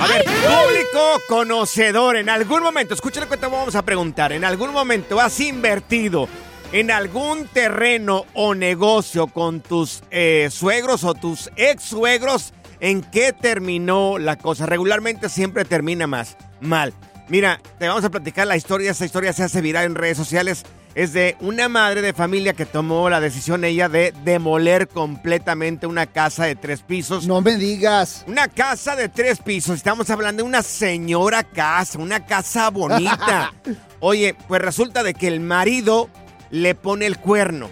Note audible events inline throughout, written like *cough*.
A ver, público conocedor, en algún momento, que te vamos a preguntar, en algún momento has invertido en algún terreno o negocio con tus eh, suegros o tus ex suegros, ¿en qué terminó la cosa? Regularmente siempre termina más mal. Mira, te vamos a platicar la historia, esa historia se hace viral en redes sociales. Es de una madre de familia que tomó la decisión ella de demoler completamente una casa de tres pisos. No me digas. Una casa de tres pisos. Estamos hablando de una señora casa, una casa bonita. *laughs* Oye, pues resulta de que el marido le pone el cuerno.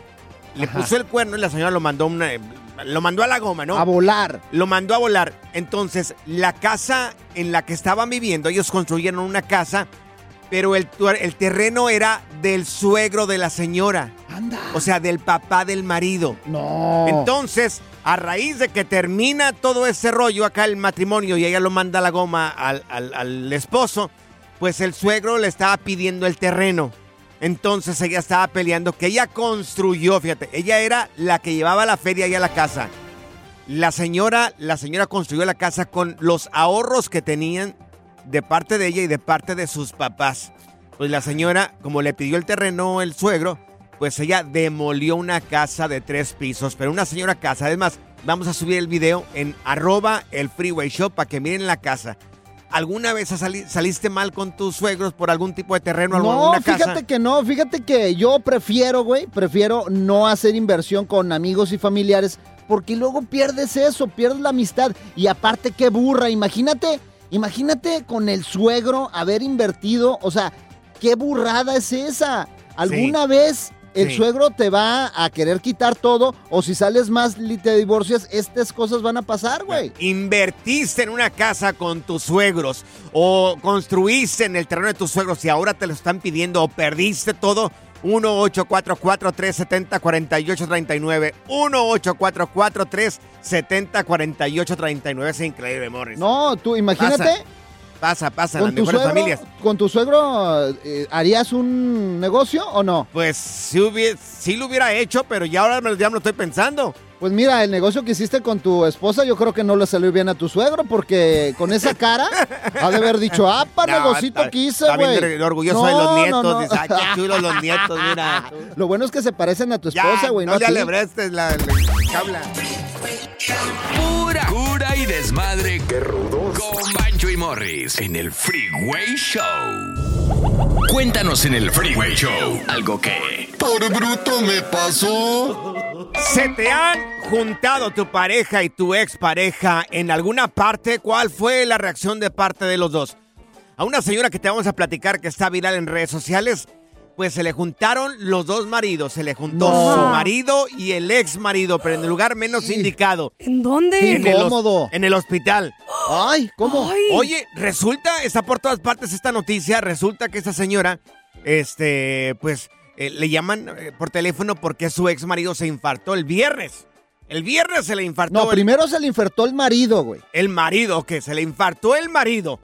Le Ajá. puso el cuerno y la señora lo mandó una, lo mandó a la goma, ¿no? A volar. Lo mandó a volar. Entonces, la casa en la que estaban viviendo, ellos construyeron una casa, pero el, terreno era del suegro de la señora. Anda. O sea, del papá del marido. No. Entonces, a raíz de que termina todo ese rollo acá el matrimonio y ella lo manda a la goma al, al- al esposo, pues el suegro le estaba pidiendo el terreno. Entonces ella estaba peleando que ella construyó, fíjate, ella era la que llevaba la feria ahí a la casa. La señora, la señora construyó la casa con los ahorros que tenían de parte de ella y de parte de sus papás. Pues la señora, como le pidió el terreno el suegro, pues ella demolió una casa de tres pisos, pero una señora casa. Además, vamos a subir el video en arroba el freeway show para que miren la casa. ¿Alguna vez sali- saliste mal con tus suegros por algún tipo de terreno, No, alguna fíjate casa? que no, fíjate que yo prefiero, güey, prefiero no hacer inversión con amigos y familiares porque luego pierdes eso, pierdes la amistad y aparte qué burra, imagínate, imagínate con el suegro haber invertido, o sea, qué burrada es esa. ¿Alguna vez el Sí. suegro te va a querer quitar todo o si sales más y te divorcias, estas cosas van a pasar, güey? Invertiste en una casa con tus suegros o construiste en el terreno de tus suegros y ahora te lo están pidiendo o perdiste todo. 1-844-370-4839. 1-844-370-4839. Es increíble, Morris. No, tú imagínate. Pasa, pasa, las ¿Con tu, mejores suegro, familias. ¿Con tu suegro eh, harías un negocio o no? Pues sí, hubie- sí lo hubiera hecho, pero ya ahora me, ya me lo estoy pensando. Pues mira, el negocio que hiciste con tu esposa yo creo que no le salió bien a tu suegro porque con esa cara ha de haber dicho, ah, pa, *laughs* No, negocito que hice, güey. orgulloso de los nietos, dice, "Ay, qué chulos los nietos, mira". *laughs* Lo bueno es que se parecen a tu esposa, güey, no, no, le alebrestes la, la cabla. Pura cura y desmadre. ¡Qué rudos! Con Bancho y Morris en el Freeway Show. Cuéntanos en el Freeway Show algo que... Por bruto me pasó. ¿Se te han juntado tu pareja y tu expareja en alguna parte? ¿Cuál fue la reacción de parte de los dos? A una señora que te vamos a platicar que está viral en redes sociales, pues se le juntaron los dos maridos. Se le juntó No. su marido y el ex marido, pero en el lugar menos indicado. ¿En dónde? Sí. En el, Incómodo. en el hospital. Ay, ¿cómo? Ay. Oye, resulta, está por todas partes esta noticia, resulta que esta señora, este, pues, eh, le llaman eh, por teléfono porque su ex marido se infartó el viernes. El viernes se le infartó No, el, primero se le infartó el marido, güey. el marido, que se le infartó el marido.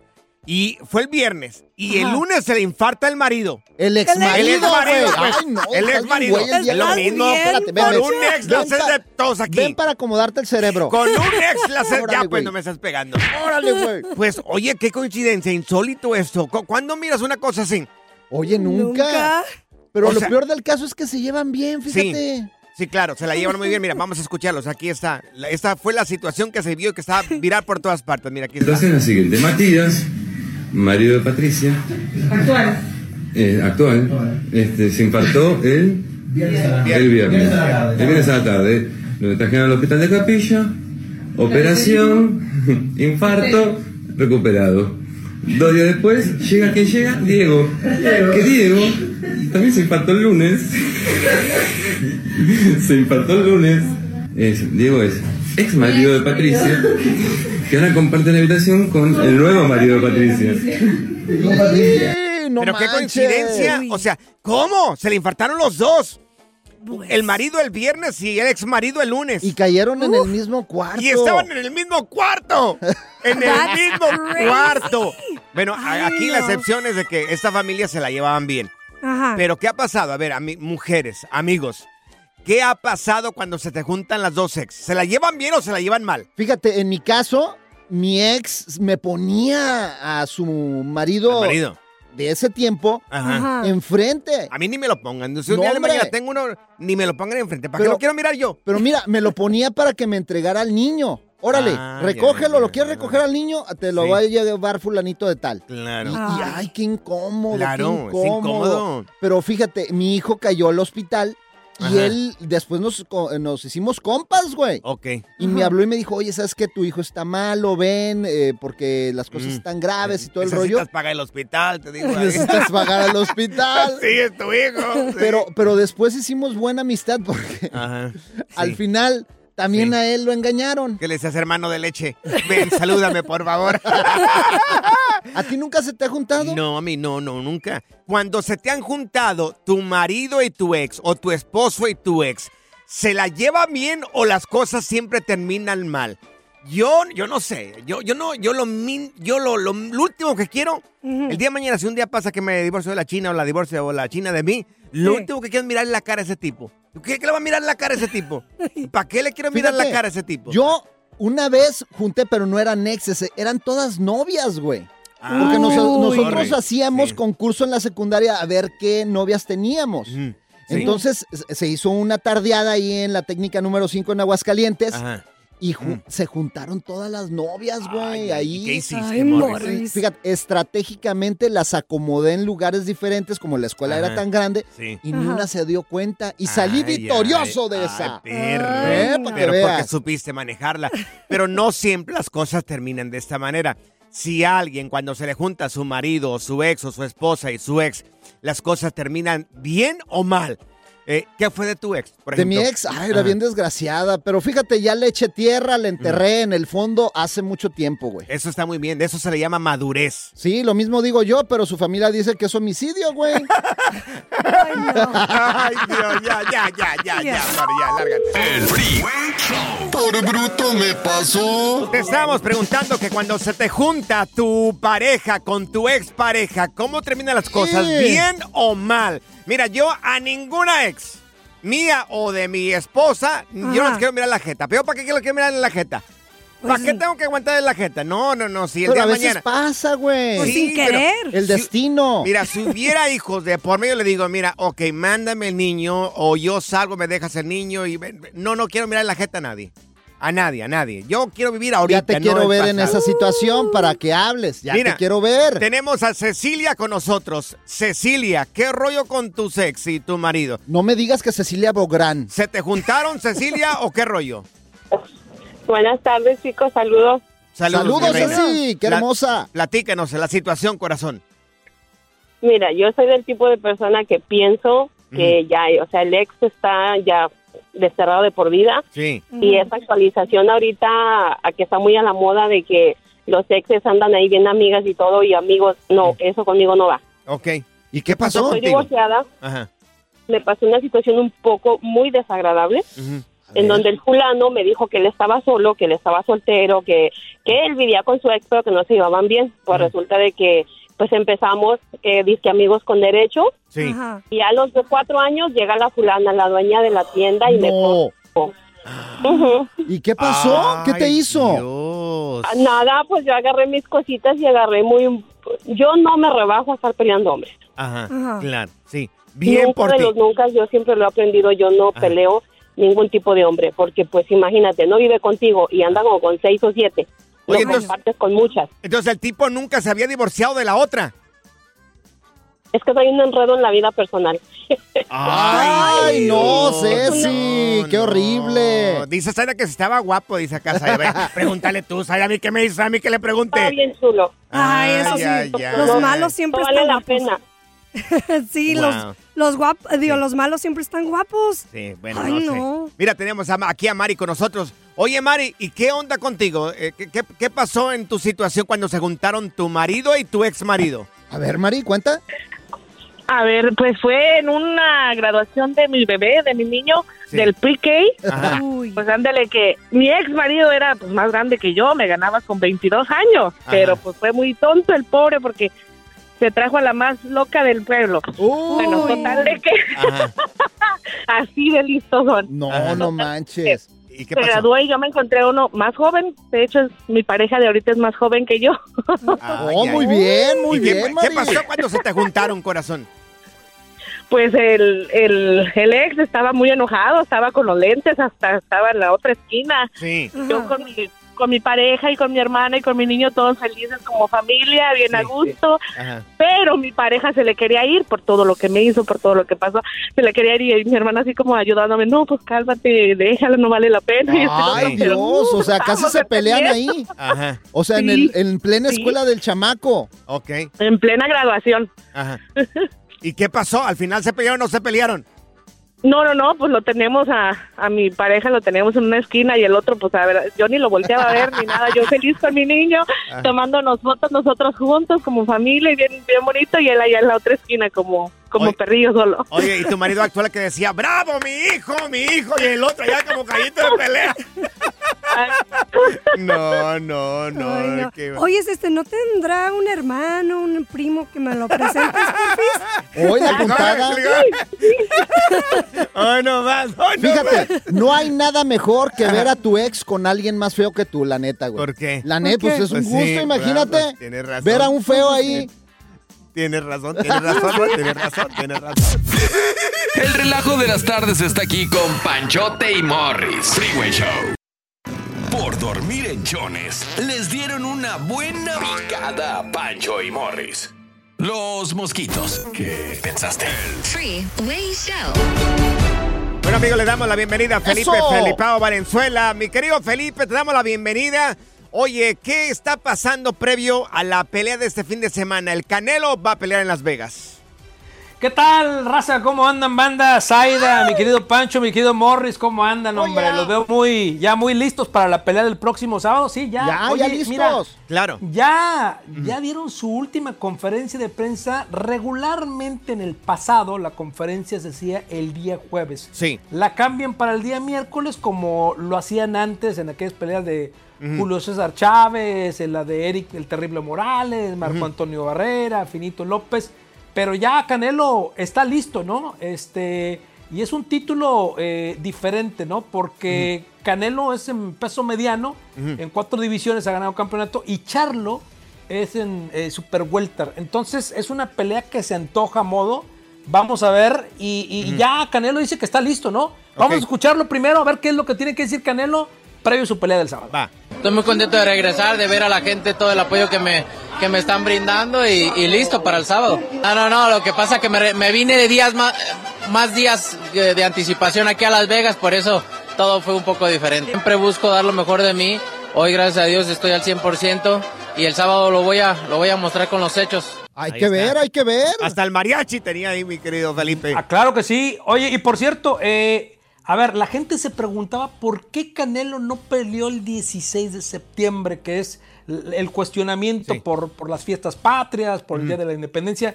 Y fue el viernes. Y el lunes se le infarta el marido. El ex El marido, ex marido, güey. pues. Ay, no, el ex marido. el Es lo mismo. Espérate, ven, Con ven. un ex la haces de todos aquí. Ven para acomodarte el cerebro. Con un ex la haces. Ya, pues no me estás pegando. Órale, güey. Pues, oye, qué coincidencia, insólito esto. Cu- ¿Cuándo miras una cosa así? Oye, nunca. Nunca. Pero O lo sea- peor del caso es que se llevan bien, fíjate. Sí, claro, se la llevan muy bien. Mira, vamos a escucharlos. Aquí está. La- Esta fue la situación que se vio y que estaba viral por todas partes. Mira, aquí está. Entonces la siguiente, Matías, marido de Patricia, Actual. eh, actual, este, se infartó el, el viernes. El viernes a la tarde. Lo trajeron al hospital de Capilla, operación, *laughs* infarto, recuperado. Dos días después, llega quien llega, Diego. Que Diego también se infartó el lunes. se infartó el lunes. Es- Diego es ex marido de Patricia, que ahora comparte la habitación con el nuevo marido de Patricia. Sí, no Pero qué coincidencia. O sea, ¿cómo? Se le infartaron los dos. El marido el viernes y el ex marido el lunes. Y cayeron en el mismo cuarto. Y estaban en el mismo cuarto. En el That's mismo crazy. cuarto. Bueno, a- Ay, aquí la excepción es de que esta familia se la llevaban bien. Ajá. Pero ¿qué ha pasado? A ver, ami- mujeres, amigos. ¿Qué ha pasado cuando se te juntan las dos ex? ¿Se la llevan bien o se la llevan mal? Fíjate, en mi caso, mi ex me ponía a su marido, marido. De ese tiempo Ajá. Enfrente. A mí ni me lo pongan. Si un No, día de hombre. mañana tengo uno, ni me lo pongan enfrente. ¿Para Pero- qué lo quiero mirar yo? Pero mira, me lo ponía para que me entregara al niño. Órale, Ah, recógelo, ya, lo quieres recoger al niño, te lo Sí. va a llevar fulanito de tal. Y, Claro. y, Ay. ay, qué incómodo, Claro, qué es incómodo. Pero fíjate, mi hijo cayó al hospital y él después nos, co- nos hicimos compas, güey. Ok. Y me habló y me dijo, oye, ¿sabes que tu hijo está malo? Ven, eh, porque las cosas Mm. están graves y todo el rollo. Necesitas pagar el hospital, te digo. *laughs* ahí. Necesitas pagar al hospital. Sí, es tu hijo. sí. Pero, pero después hicimos buena amistad porque Ajá. *laughs* al final también Sí. a él lo engañaron. ¿Qué le decías, hermano de leche? Ven, salúdame, por favor. *laughs* ¿A ti nunca se te ha juntado? No, a mí no, no, nunca. Cuando se te han juntado tu marido y tu ex, o tu esposo y tu ex, ¿se la lleva bien o las cosas siempre terminan mal? Yo, yo no sé. Yo, yo no, yo lo, min- yo lo, lo, lo último que quiero, el día de mañana, si un día pasa que me divorcio de la China o la divorcio o la China de mí, lo Sí. último que quiero es mirar la cara a ese tipo. ¿Qué, qué le va a mirar la cara a ese tipo? ¿Para qué le quiero mirar la Fíjate, cara a ese tipo? Yo una vez junté, pero no eran exes, eran todas novias, güey. Porque nos- nosotros hacíamos Sí. concurso en la secundaria a ver qué novias teníamos. Sí. Entonces se hizo una tardeada ahí en la técnica número 5 en Aguascalientes Ajá. y ju- Mm. se juntaron todas las novias, güey. ahí. ¿Qué hiciste, Ay, Morris? Fíjate, estratégicamente las acomodé en lugares diferentes, como la escuela era tan grande, Sí. y ni Ajá. una se dio cuenta. Y salí Ay, victorioso ay, de esa. perro. Eh, Pero porque supiste manejarla. Pero no siempre las cosas terminan de esta manera. Si alguien cuando se le junta su marido o su ex o su esposa y su ex, las cosas terminan bien o mal. Eh, ¿Qué fue de tu ex, por De mi ejemplo? ex, ay, era Ajá. bien desgraciada, pero fíjate, ya le eché tierra, le enterré en el fondo hace mucho tiempo, güey. Eso está muy bien, de eso se le llama madurez. Sí, lo mismo digo yo, pero su familia dice que es homicidio, güey. *laughs* Ay, no. Ay, Dios, ya, ya, ya, ya, ya, ya, lárgate. El Freeway Show. Por bruto me pasó. Te estábamos preguntando que cuando se te junta tu pareja con tu expareja, ¿cómo terminan las cosas? ¿Bien o mal? Mira, yo a ninguna ex, mía o de mi esposa, yo no les quiero mirar la jeta. ¿Pero para qué quiero que mirar en la jeta? ¿Para Pues, qué tengo que aguantar en la jeta? No, no, no, si el pero día a de veces mañana... pasa, güey. Pues Sí, sin querer. el si- destino. Mira, si hubiera *laughs* hijos de por medio, le digo, mira, ok, mándame el niño, o yo salgo, me dejas el niño, y no, no quiero mirar en la jeta a nadie. A nadie, a nadie. Yo quiero vivir ahorita. ya te quiero ver en esa situación para que hables. Ya Mira, te quiero ver. Tenemos a Cecilia con nosotros. Cecilia, ¿qué rollo con tu ex y tu marido? No me digas que Cecilia Bográn. ¿Se te juntaron, Cecilia, o qué rollo? Buenas tardes, chicos. Saludos. Saludos. Ceci, qué La- hermosa. Platícanos la situación, corazón. Mira, yo soy del tipo de persona que pienso que ya, o sea, el ex está ya desterrado de por vida Sí. y esa actualización ahorita a que está muy a la moda de que los exes andan ahí bien amigas y todo y amigos, no, eso conmigo no va. Ok. ¿Y qué pasó contigo? divorciada, Ajá. me pasó una situación un poco muy desagradable en donde el fulano me dijo que él estaba solo, que él estaba soltero, que, que él vivía con su ex, pero que no se llevaban bien. Pues resulta de que pues empezamos, eh, disque amigos con derecho, Sí. Ajá. y a los de cuatro años llega la fulana, la dueña de la tienda, y me. Ujú. ¿Y qué pasó? ¿Qué te hizo? Dios. Nada, pues yo agarré mis cositas y agarré muy... Yo no me rebajo a estar peleando hombres. Ajá. Ajá. Claro, sí. Bien nunca por de ti. los nunca, yo siempre lo he aprendido, yo no Ajá. peleo ningún tipo de hombre, porque pues imagínate, no vive contigo y anda como con seis o siete. Oye, no entonces- compartes con muchas. Entonces el tipo nunca se había divorciado de la otra. Es que hay un enredo en la vida personal. Ay, no, Ceci, qué horrible. no. Dice Zaira que estaba guapo, dice acá Zaira. *laughs* Pregúntale tú, Zaira, a mí qué me dices, a mí que le pregunte. Está bien chulo. Ay, eso sí. Los malos siempre No vale están la pena. *laughs* sí, Wow. los, los guapos, digo, los malos siempre están guapos. Sí, bueno, Ay, no, sé. Mira, tenemos a aquí a Mari con nosotros. Oye, Mari, ¿y qué onda contigo? Eh, ¿qué, qué, qué pasó en tu situación cuando se juntaron tu marido y tu ex marido? A ver, Mari, cuenta. A ver, pues fue en una graduación de mi bebé, de mi niño, Sí. del pre-K. Pues ándale que mi ex marido era pues más grande que yo, me ganaba con 22 años, Ajá. pero pues fue muy tonto el pobre porque se trajo a la más loca del pueblo. Bueno, Uy. total de que *laughs* así de listos son. No, Ajá. no manches. ¿Y qué Se pasó? graduó y yo me encontré uno más joven, de hecho es, mi pareja de ahorita es más joven que yo. Ay, *laughs* Oh, muy bien, muy ¿Y qué, bien, qué pasó cuando se te juntaron, corazón? Pues el, el, el ex estaba muy enojado, estaba con los lentes, hasta estaba en la otra esquina. Sí. Yo con mi, con mi pareja y con mi hermana y con mi niño todos felices como familia, bien a Sí. gusto, Ajá. pero mi pareja se le quería ir por todo lo que me hizo, por todo lo que pasó, se le quería ir y mi hermana así como ayudándome, no, pues cálmate, déjalo, no vale la pena. *laughs* Ay, pero, Dios, o sea, *laughs* casi se pelean ahí. Ajá. O sea, en, Sí, el, en plena sí. escuela del chamaco. Ok. En plena graduación. Ajá. *laughs* ¿Y qué pasó? ¿Al final se pelearon o no se pelearon? No, no, no, pues lo tenemos a, a mi pareja, lo tenemos en una esquina y el otro, pues a ver, yo ni lo volteaba a ver ni nada, yo feliz con mi niño, Ah. tomándonos fotos nosotros juntos como familia y bien, bien bonito y él allá en la otra esquina como, como Oye. perrillo solo. Oye, y tu marido actual que decía, bravo, mi hijo, mi hijo, y el otro ya como callito de pelea. *laughs* No, no, no. Ay, no. qué Oye, este, ¿no tendrá un hermano, un primo que me lo presentes? Hoy la *laughs* puntada. Ay, no más. ay, no más. Fíjate, no hay nada mejor que ver a tu ex con alguien más feo que tú, la neta, güey. ¿Por qué? La neta, ¿Por pues es un Pues sí, gusto, imagínate. claro, tienes razón. ver a un feo ahí. Tienes razón, tienes razón, no, tienes razón, tienes razón. El relajo de las tardes está aquí con Panchote y Morris. Freeway Show. Por dormir en chones, les dieron una buena picada a Pancho y Morris. Los mosquitos. ¿Qué pensaste? Freeway Show. Bueno, amigos, le damos la bienvenida a Felipe ¡Eso! Felipao Valenzuela. Mi querido Felipe, te damos la bienvenida. Oye, ¿qué está pasando previo a la pelea de este fin de semana? El Canelo va a pelear en Las Vegas. ¿Qué tal, raza? ¿Cómo andan, banda? Zaida, mi querido Pancho, mi querido Morris, ¿cómo andan, hombre? Los veo muy, ya muy listos para la pelea del próximo sábado. Sí, ya. Ya, Oye, ya listos. mira, Claro. ya, ya dieron su última conferencia de prensa. Regularmente en el pasado la conferencia se hacía el día jueves. Sí. La cambian para el día miércoles como lo hacían antes en aquellas peleas de Julio César Chávez, en la de Eric el Terrible Morales, Marco Antonio Barrera, Finito López. Pero ya Canelo está listo, ¿no? Este. Y es un título eh, diferente, ¿no? Porque Canelo es en peso mediano, en cuatro divisiones ha ganado campeonato, y Charlo es en eh, Super Welter. Entonces es una pelea que se antoja a modo. Vamos a ver, y, y ya Canelo dice que está listo, ¿no? Vamos a escucharlo primero, a ver qué es lo que tiene que decir Canelo previo a su pelea del sábado. Va. Estoy muy contento de regresar, de ver a la gente todo el apoyo que me, que me están brindando y, y listo para el sábado. No, no, no, lo que pasa es que me, me vine de días más, más días de, de anticipación aquí a Las Vegas, por eso todo fue un poco diferente. Siempre busco dar lo mejor de mí, hoy gracias a Dios estoy al 100% y el sábado lo voy a, lo voy a mostrar con los hechos. Hay Ahí que está. ver, hay que ver. Hasta el mariachi tenía ahí, mi querido Felipe. Ah, claro que sí. Oye, y por cierto, eh, a ver, la gente se preguntaba por qué Canelo no peleó el 16 de septiembre, que es el cuestionamiento Sí. por, por las fiestas patrias, por el Día de la Independencia.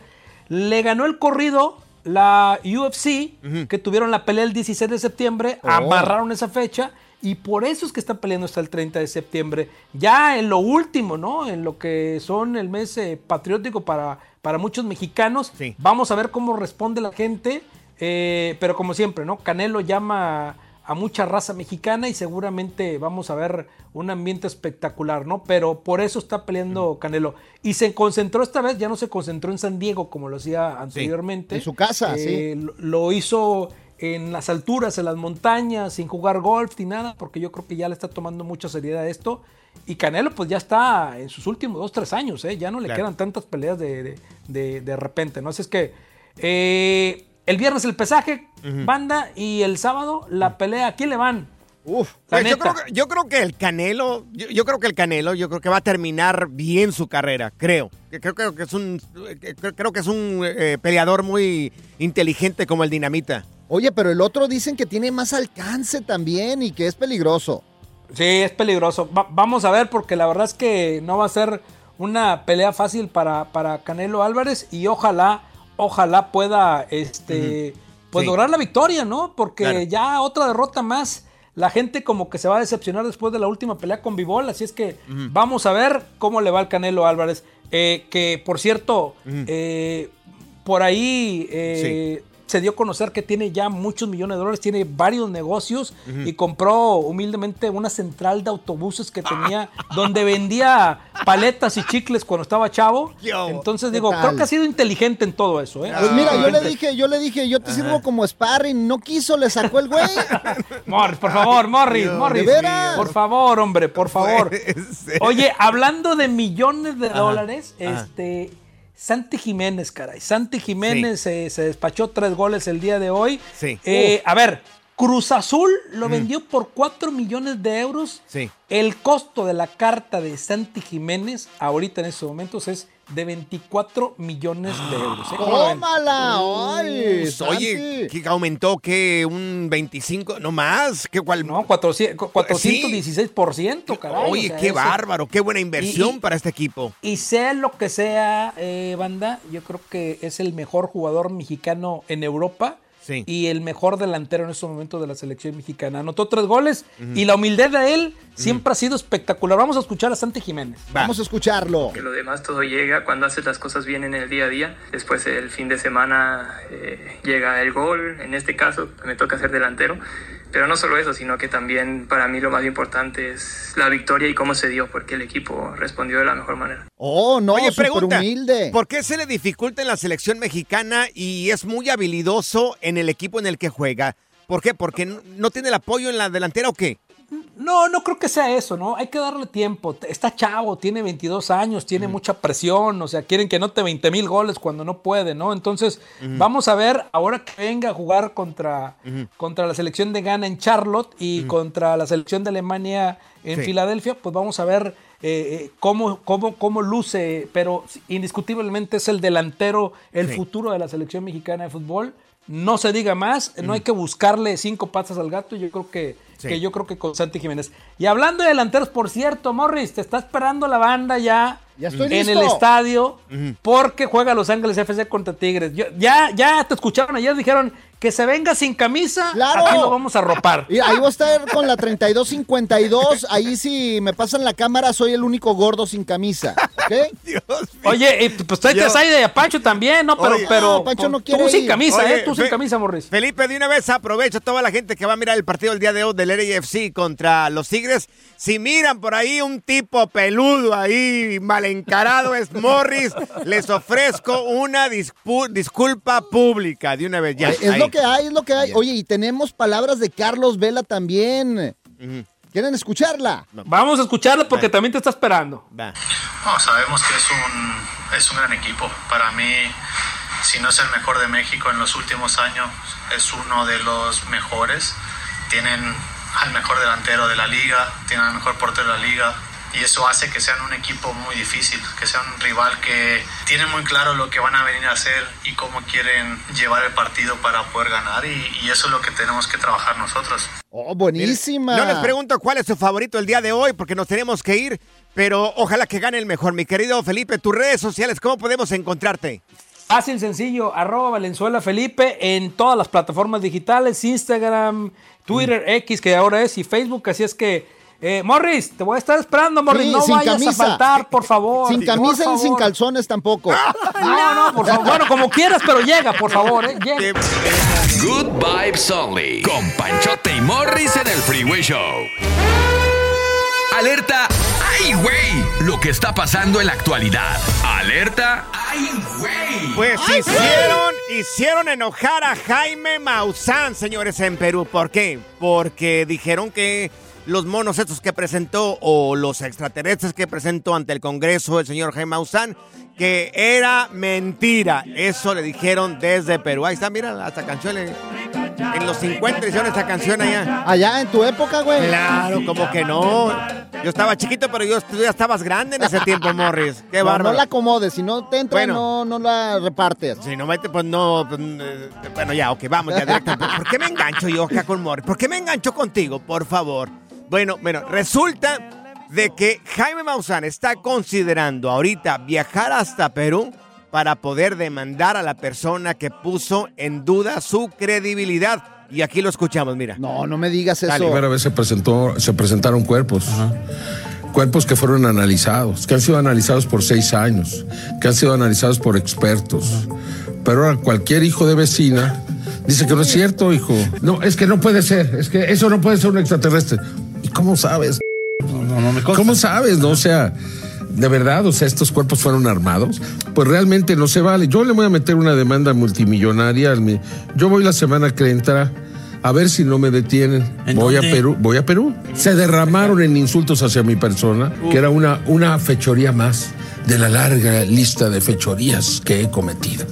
Le ganó el corrido la UFC, que tuvieron la pelea el 16 de septiembre, Oh. amarraron esa fecha. Y por eso es que está peleando hasta el 30 de septiembre. Ya en lo último, ¿no? En lo que son el mes eh, patriótico para, para muchos mexicanos. Sí. Vamos a ver cómo responde la gente. Eh, pero como siempre, ¿no? Canelo llama a mucha raza mexicana y seguramente vamos a ver un ambiente espectacular, ¿no? Pero por eso está peleando Canelo. Y se concentró esta vez, ya no se concentró en San Diego como lo hacía anteriormente. en su casa, sí. Eh, Lo, lo hizo en las alturas, en las montañas, sin jugar golf ni nada, porque yo creo que ya le está tomando mucha seriedad a esto. Y Canelo pues ya está en sus últimos dos, tres años, ¿eh? ya no le Claro. quedan tantas peleas de, de, de- de repente, ¿no? Así es que eh, el viernes el pesaje, banda, y el sábado la pelea, ¿a quién le van? Uf, Pues yo, creo, que- yo creo que el Canelo, yo, yo creo que el Canelo, yo creo que va a terminar bien su carrera, creo. Que Creo, creo que es un, creo, creo que es un eh, peleador muy inteligente como el Dinamita. Oye, pero el otro dicen que tiene más alcance también y que es peligroso. Sí, es peligroso. Va- vamos a ver, porque la verdad es que no va a ser una pelea fácil para, para Canelo Álvarez y ojalá, ojalá pueda este, pues Sí. lograr la victoria, ¿no? Porque Claro. ya otra derrota más. La gente como que se va a decepcionar después de la última pelea con Bivol, así es que vamos a ver cómo le va al Canelo Álvarez. Eh, que por cierto, eh, por ahí eh, se dio a conocer que tiene ya muchos millones de dólares, tiene varios negocios y compró humildemente una central de autobuses que tenía *laughs* donde vendía paletas y chicles cuando estaba chavo. Yo. Entonces ¿Qué digo, tal? creo que ha sido inteligente en todo eso. ¿eh? Pues mira, yo le dije, yo le dije, yo te sirvo como sparring, no quiso, le sacó el güey. *laughs* Morris, por favor, Morris, Dios Morris. ¿De veras? Por favor, hombre, por favor. Oye, hablando de millones de Ajá, dólares, ajá. este. Santi Jiménez, caray. Santi Jiménez eh, se despachó tres goles el día de hoy. Sí. Eh, a ver, Cruz Azul lo vendió por 4 millones de euros. Sí. El costo de la carta de Santi Jiménez ahorita en estos momentos es de 24 millones de euros. ¿eh? ¡Tómala! ¡Ay! Oye, que aumentó que un 25, no más, que cual No, 400, 416%, caray. Oye, o sea, qué eso. bárbaro, qué buena inversión Y- y- para este equipo. Y sea lo que sea, eh, banda, yo creo que es el mejor jugador mexicano en Europa. Sí. Y el mejor delantero en estos momentos de la selección mexicana. Anotó tres goles y la humildad de él siempre ha sido espectacular. Vamos a escuchar a Santi Jiménez. Vamos a escucharlo. Que lo demás todo llega cuando haces las cosas bien en el día a día. Después el fin de semana eh, llega el gol. En este caso me toca ser delantero. Pero no solo eso, sino que también para mí lo más importante es la victoria y cómo se dio, porque el equipo respondió de la mejor manera. Oh, no, Oye, pregunta, humilde. ¿por qué se le dificulta en la selección mexicana y es muy habilidoso en el equipo en el que juega? ¿Por qué? ¿Porque no- no tiene el apoyo en la delantera o qué? No, no creo que sea eso, ¿no? Hay que darle tiempo. Está chavo, tiene 22 años, tiene mucha presión, o sea, quieren que note 20 mil goles cuando no puede, ¿no? Entonces, vamos a ver, ahora que venga a jugar contra, contra la selección de Ghana en Charlotte y contra la selección de Alemania en Sí. Filadelfia, pues vamos a ver eh, eh, cómo, cómo, cómo luce, pero indiscutiblemente es el delantero, el Sí. futuro de la selección mexicana de fútbol. No se diga más, no hay que buscarle cinco patas al gato, yo creo que, Sí. que yo creo que con Santi Jiménez. Y hablando de delanteros, por cierto, Morris, te está esperando la banda ya, Ya estoy en listo. el estadio porque juega Los Ángeles FC contra Tigres. Yo- ya, ya te escucharon ayer, dijeron que se venga sin camisa, ¡Claro! aquí lo vamos a ropar. Ahí voy a estar con la 3252. Ahí si me pasan la cámara, soy el único gordo sin camisa. ¿Ok? *laughs* Dios mío. Oye, y, pues tráete Yo- a Saide y a Pancho también, ¿no? Pero, Oye. pero No, Pancho no tú quiere sin ir. camisa, Oye, ¿eh? Tú sin camisa, Morris. Felipe, de una vez aprovecho a toda la gente que va a mirar el partido el día de hoy del LAFC contra los Tigres. Si miran por ahí un tipo peludo ahí, mal encarado es Morris, *laughs* les ofrezco una dispu- disculpa pública de una vez ya. Es ahí. lo que hay, es lo que hay. Oye, y tenemos palabras de Carlos Vela también. ¿Quieren escucharla? Vamos a escucharlo porque también te está esperando. Va. No, sabemos que es un, es un gran equipo. Para mí, si no es el mejor de México en los últimos años, es uno de los mejores. Tienen al mejor delantero de la liga, tienen al mejor portero de la liga. Y eso hace que sean un equipo muy difícil, que sea un rival que tiene muy claro lo que van a venir a hacer y cómo quieren llevar el partido para poder ganar. Y, y eso es lo que tenemos que trabajar nosotros. Oh, buenísima. No les pregunto cuál es su favorito el día de hoy porque nos tenemos que ir, pero ojalá que gane el mejor. Mi querido Felipe, tus redes sociales, ¿cómo podemos encontrarte? Fácil, sencillo, arroba Valenzuela Felipe en todas las plataformas digitales, Instagram, Twitter, X, que ahora es, y Facebook, así es que, eh, Morris, te voy a estar esperando, Morris, Sí, no sin vayas camisa. a faltar, por favor. Sin camisa y sin favor. calzones tampoco. *laughs* No, no, por favor, bueno, como quieras, pero llega, por favor, eh, llega. Good Vibes Only. Con Panchote y Morris en el Freeway Show. Alerta. ¡Ay, güey! Lo que está pasando en la actualidad. Alerta. ¡Ay, güey! Pues hicieron, hicieron enojar a Jaime Maussan, señores, en Perú. ¿Por qué? Porque dijeron que los monos estos que presentó o los extraterrestres que presentó ante el Congreso el señor Jaime Maussan, que era mentira. Eso le dijeron desde Perú. Ahí está, mira, hasta canción. le- En los 50 hicieron esta canción allá. Allá en tu época, güey. Claro, como que no. Yo estaba chiquito, pero yo, tú ya estabas grande en ese tiempo, Morris. Qué *laughs* bárbaro. no la acomodes, si no te entra, Bueno. no, no la repartes. Si no mete, pues no. pues, eh, bueno, ya, ok, vamos ya directo. ¿Por por qué me engancho yo acá con Morris? ¿Por qué me engancho contigo, por favor? Bueno, bueno, resulta de que Jaime Maussan está considerando ahorita viajar hasta Perú para poder demandar a la persona que puso en duda su credibilidad. Y aquí lo escuchamos, mira. No, no me digas La primera vez se, presentó, se presentaron cuerpos. Cuerpos que fueron analizados, que han sido analizados por seis años, que han sido analizados por expertos. Pero ahora cualquier hijo de vecina dice que no es cierto, hijo. No, es que no puede ser, es que eso no puede ser un extraterrestre. ¿Y cómo sabes? ¿Cómo sabes? No, o sea, de verdad, o sea, estos cuerpos fueron armados. Pues realmente no se vale. Yo le voy a meter una demanda multimillonaria. al mi- Yo voy la semana que entra a ver si no me detienen. Voy a? Perú, voy a Perú. Se derramaron en insultos hacia mi persona, que era una, una fechoría más de la larga lista de fechorías que he cometido.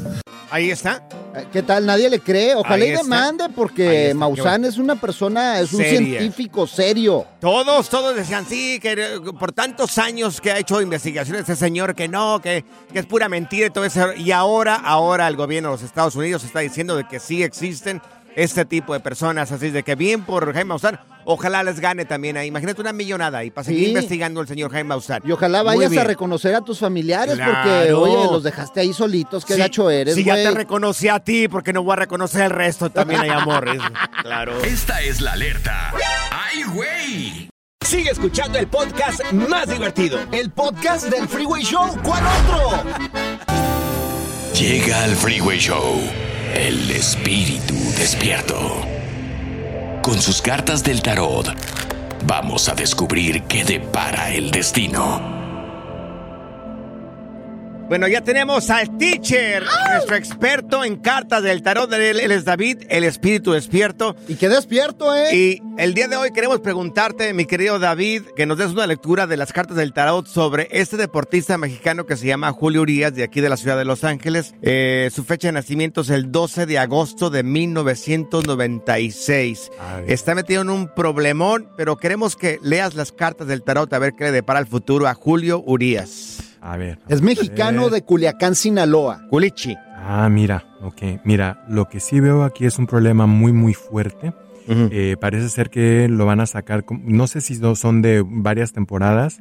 Ahí está. Eh, ¿Qué tal? Nadie le cree. Ojalá Ahí y demande porque está, Maussan es una persona, es un científico serio. Todos, todos decían, sí, que por tantos años que ha hecho investigaciones ese señor, que no, que, que es pura mentira y todo eso. Y ahora, ahora el gobierno de los Estados Unidos está diciendo de que sí existen este tipo de personas. Así de que bien por Jaime Maussan, ojalá les gane también ahí. Imagínate una millonada ahí para seguir Sí. investigando el señor Jaime Maussan. Y ojalá vayas a reconocer a tus familiares porque, oye, los dejaste ahí solitos. Qué Sí, gacho eres, Si ya güey. te reconocí a ti, porque no voy a reconocer el resto también ahí, amores. *laughs* claro. Esta es la alerta. ¡Ay, güey! Sigue escuchando el podcast más divertido. El podcast del Freeway Show. ¿Cuál otro? Llega al Freeway Show el espíritu despierto. Con sus cartas del tarot, vamos a descubrir qué depara el destino. Bueno, ya tenemos al teacher, nuestro experto en cartas del tarot. Él, él es David, el espíritu despierto. Y qué despierto, ¿eh? Y el día de hoy queremos preguntarte, mi querido David, que nos des una lectura de las cartas del tarot sobre este deportista mexicano que se llama Julio Urias, de aquí de la ciudad de Los Ángeles. Eh, su fecha de nacimiento es el 12 de agosto de 1996. Está metido en un problemón, pero queremos que leas las cartas del tarot a ver qué le depara el futuro a Julio Urias. A ver. Es mexicano de Culiacán, Sinaloa. Culichi. Ah, mira, ok. Mira, lo que sí veo aquí es un problema muy, muy fuerte. Eh, parece ser que lo van a sacar, no sé si no son de varias temporadas,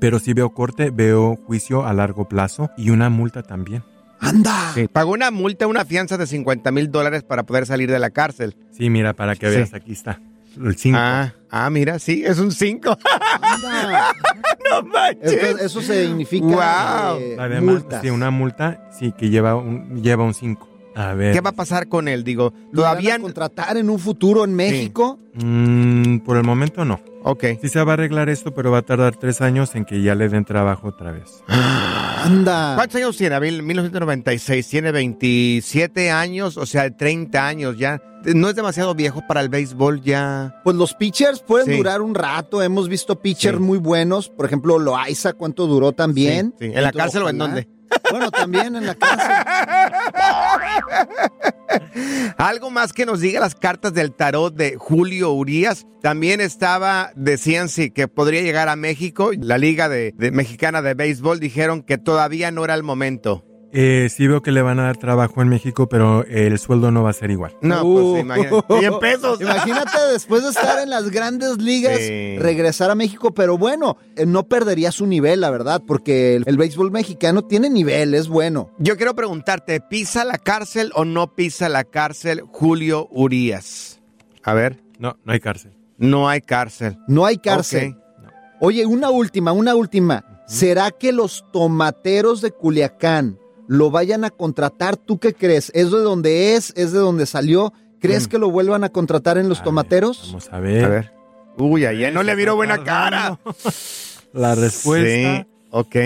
pero sí veo corte, veo juicio a largo plazo y una multa también. ¡Anda! Sí, pagó una multa, una fianza de 50 mil dólares para poder salir de la cárcel. Sí, mira, para que Sí. veas, aquí está. El 5. Ah, ah, mira, sí, es un 5. *laughs* no manches. Esto- eso significa Wow. eh, Además, multas. sí, una multa, sí, que lleva un, lleva un 5. A ver. ¿Qué va a pasar con él? Digo, ¿Lo van todavía a contratar en un futuro en México? Mm, por el momento no. Ok. Sí se va a arreglar esto, pero va a tardar tres años en que ya le den trabajo otra vez. *gasps* Anda. ¿Cuántos años tiene? Mil- 1996. Tiene 27 años, o sea, 30 años ya. No es demasiado viejo para el béisbol ya. Pues los pitchers pueden Sí. durar un rato. Hemos visto pitchers muy buenos. Por ejemplo, Loaiza, ¿cuánto duró también? Sí, sí. ¿En la cárcel o en dónde? Bueno, también en la cárcel. *laughs* Algo más que nos diga las cartas del tarot de Julio Urias. También estaba, decían sí, que podría llegar a México. La Liga de, Mexicana de Béisbol dijeron que todavía no era el momento. Eh, sí veo que le van a dar trabajo en México, pero el sueldo no va a ser igual. No, Uh. pues imagínate. *laughs* 100 pesos. Imagínate después de estar en las grandes ligas, Sí. regresar a México, pero bueno, eh, no perdería su nivel, la verdad, porque el, el béisbol mexicano tiene nivel, es bueno. Yo quiero preguntarte, ¿pisa la cárcel o no pisa la cárcel Julio Urias? A ver. No, no hay cárcel. No hay cárcel. No hay cárcel. Oye, una última, una última. ¿Será que los tomateros de Culiacán lo vayan a contratar? ¿Tú qué crees? ¿Es de donde es? ¿Es de donde salió? ¿Crees que lo vuelvan a contratar en los tomateros? Vamos a ver. A ver. Uy, ayer no le miro buena cara. *laughs* La respuesta Sí, ok.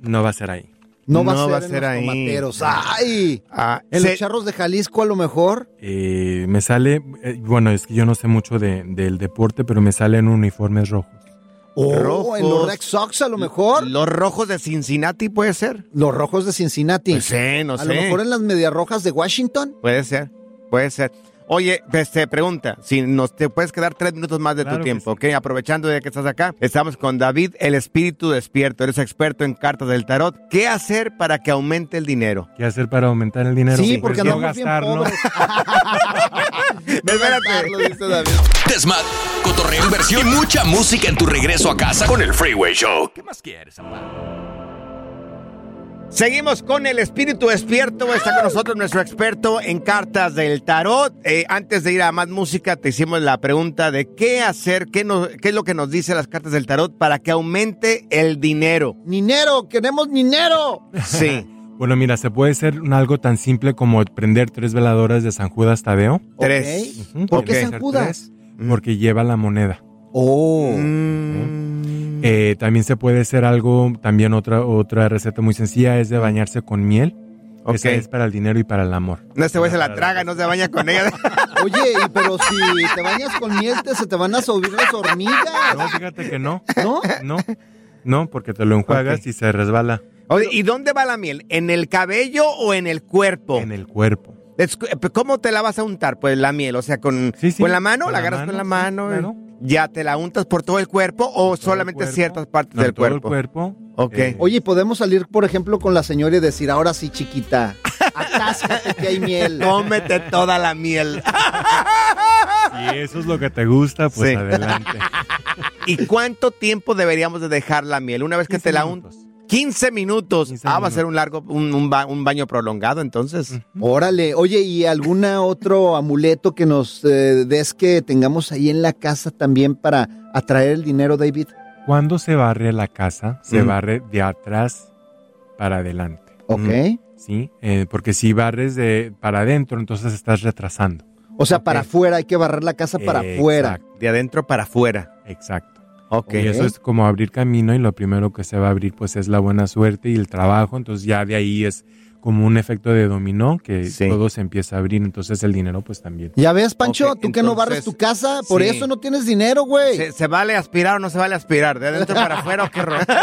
no va a ser ahí. No va No a ser, va a en los ahí. tomateros. ¡Ay! Ah, En se- los charros de Jalisco a lo mejor. Eh, me sale, eh, bueno, es que yo no sé mucho de- del deporte, pero me salen uniformes rojos. O Rojos. en los Red Sox a lo mejor. Los rojos de Cincinnati puede ser. Los rojos de Cincinnati. Pues no a sé. lo mejor en las medias rojas de Washington. Puede ser, puede ser. Oye, este, pregunta, si nos te puedes quedar tres minutos más de Claro tu que tiempo, ¿ok? Aprovechando de que estás acá, estamos con David, el espíritu despierto. Eres experto en cartas del tarot. ¿Qué hacer para que aumente el dinero? ¿Qué hacer para aumentar el dinero? Sí, Pues porque no andamos bien *laughs* dice David. Desmad, cotorreo, inversión y mucha música en tu regreso a casa con el Freeway Show. ¿Qué más quieres? Seguimos con el espíritu despierto. Está con nosotros nuestro experto en cartas del tarot. Eh, antes de ir a más música, te hicimos la pregunta de qué hacer, qué, nos- qué es lo que nos dice las cartas del tarot para que aumente el dinero. ¡Dinero! ¡Queremos dinero! Sí. *laughs* Bueno, mira, se puede hacer un algo tan simple como prender tres veladoras de San Judas Tadeo. Tres. ¿Por qué San ser Judas? tres, Porque lleva la moneda. Oh. Mm. Eh, también se puede hacer algo, también otra, otra receta muy sencilla es de bañarse con miel. Ok. Esa es para el dinero y para el amor. No, este güey se la traga, no se baña con ella. *laughs* Oye, pero si te bañas con miel, te, se te van a subir las hormigas. No, fíjate que no. *laughs* ¿No? No, no, porque te lo enjuagas y se resbala Oye, ¿y dónde va la miel? ¿En el cabello o en el cuerpo? en el cuerpo. ¿Cómo te la vas a untar? Pues la miel, o sea, con, Sí, sí, con la mano, con la la agarras con la mano, sí, claro. ¿Ya te la untas por todo el cuerpo o solamente cuerpo. ciertas partes No, del todo cuerpo? el cuerpo. Ok. Eh, Oye, podemos salir, por ejemplo, con la señora y decir, ahora sí, chiquita, atáscate que hay miel. *laughs* Cómete toda la miel. Si eso es lo que te gusta, pues Sí. adelante. *laughs* ¿Y cuánto tiempo deberíamos de dejar la miel? Una vez que 15 te la untas. 15 minutos. 15 ah, va a ser un largo, un, un ba- un baño prolongado entonces. Órale, oye, ¿y alguna *laughs* otro amuleto que nos eh, des que tengamos ahí en la casa también para atraer el dinero, David? Cuando se barre la casa, se Mm. barre de atrás para adelante. ¿Ok? ¿Sí? Eh, porque si barres de para adentro, entonces estás retrasando. O sea, para afuera, hay que barrer la casa para afuera. De adentro para afuera. exacto. Ok. Y eso es como abrir camino y lo primero que se va a abrir pues es la buena suerte y el trabajo. Entonces ya de ahí es como un efecto de dominó que Sí. todo se empieza a abrir. Entonces el dinero pues también. Ya ves, Pancho, Ok, tú que no barres tu casa, por sí. eso no tienes dinero, güey. ¿Se, se vale aspirar o no se vale aspirar? ¿De adentro para afuera o qué rollo? *laughs*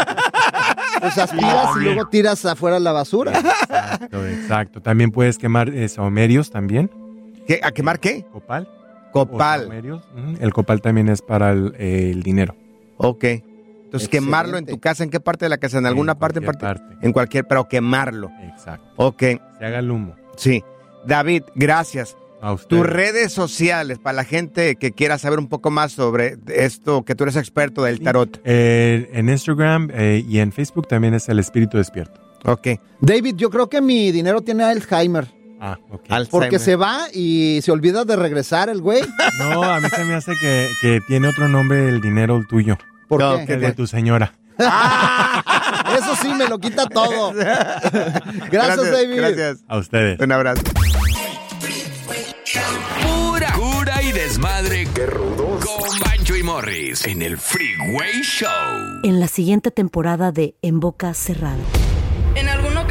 Pues aspiras y luego tiras afuera la basura. Exacto, exacto. También puedes quemar eh, saumerios también. ¿Qué- ¿A quemar qué? Copal. Copal. El copal también es para el, eh, el dinero. Ok. Entonces, quemarlo en tu casa, ¿en qué parte de la casa? ¿En alguna parte en cualquier particular? En cualquier, pero quemarlo. Exacto. Ok, Se haga el humo. sí. David, gracias. A usted. Tus redes sociales para la gente que quiera saber un poco más sobre esto, que tú eres experto del tarot. Eh, en Instagram eh, y en Facebook también es el espíritu despierto. Ok. David, yo creo que mi dinero tiene Alzheimer. Ah, ok. Porque se va y se olvida de regresar el güey. No, a mí se me hace que, que tiene otro nombre el dinero el tuyo. ¿Por No, qué? Que el de tu señora. Eso sí, me lo quita todo. *laughs* Gracias, David. Gracias. A ustedes. Un abrazo. Pura cura y desmadre. Qué rudos. Con Bancho y Morris en el Freeway Show. En la siguiente temporada de En Boca Cerrada.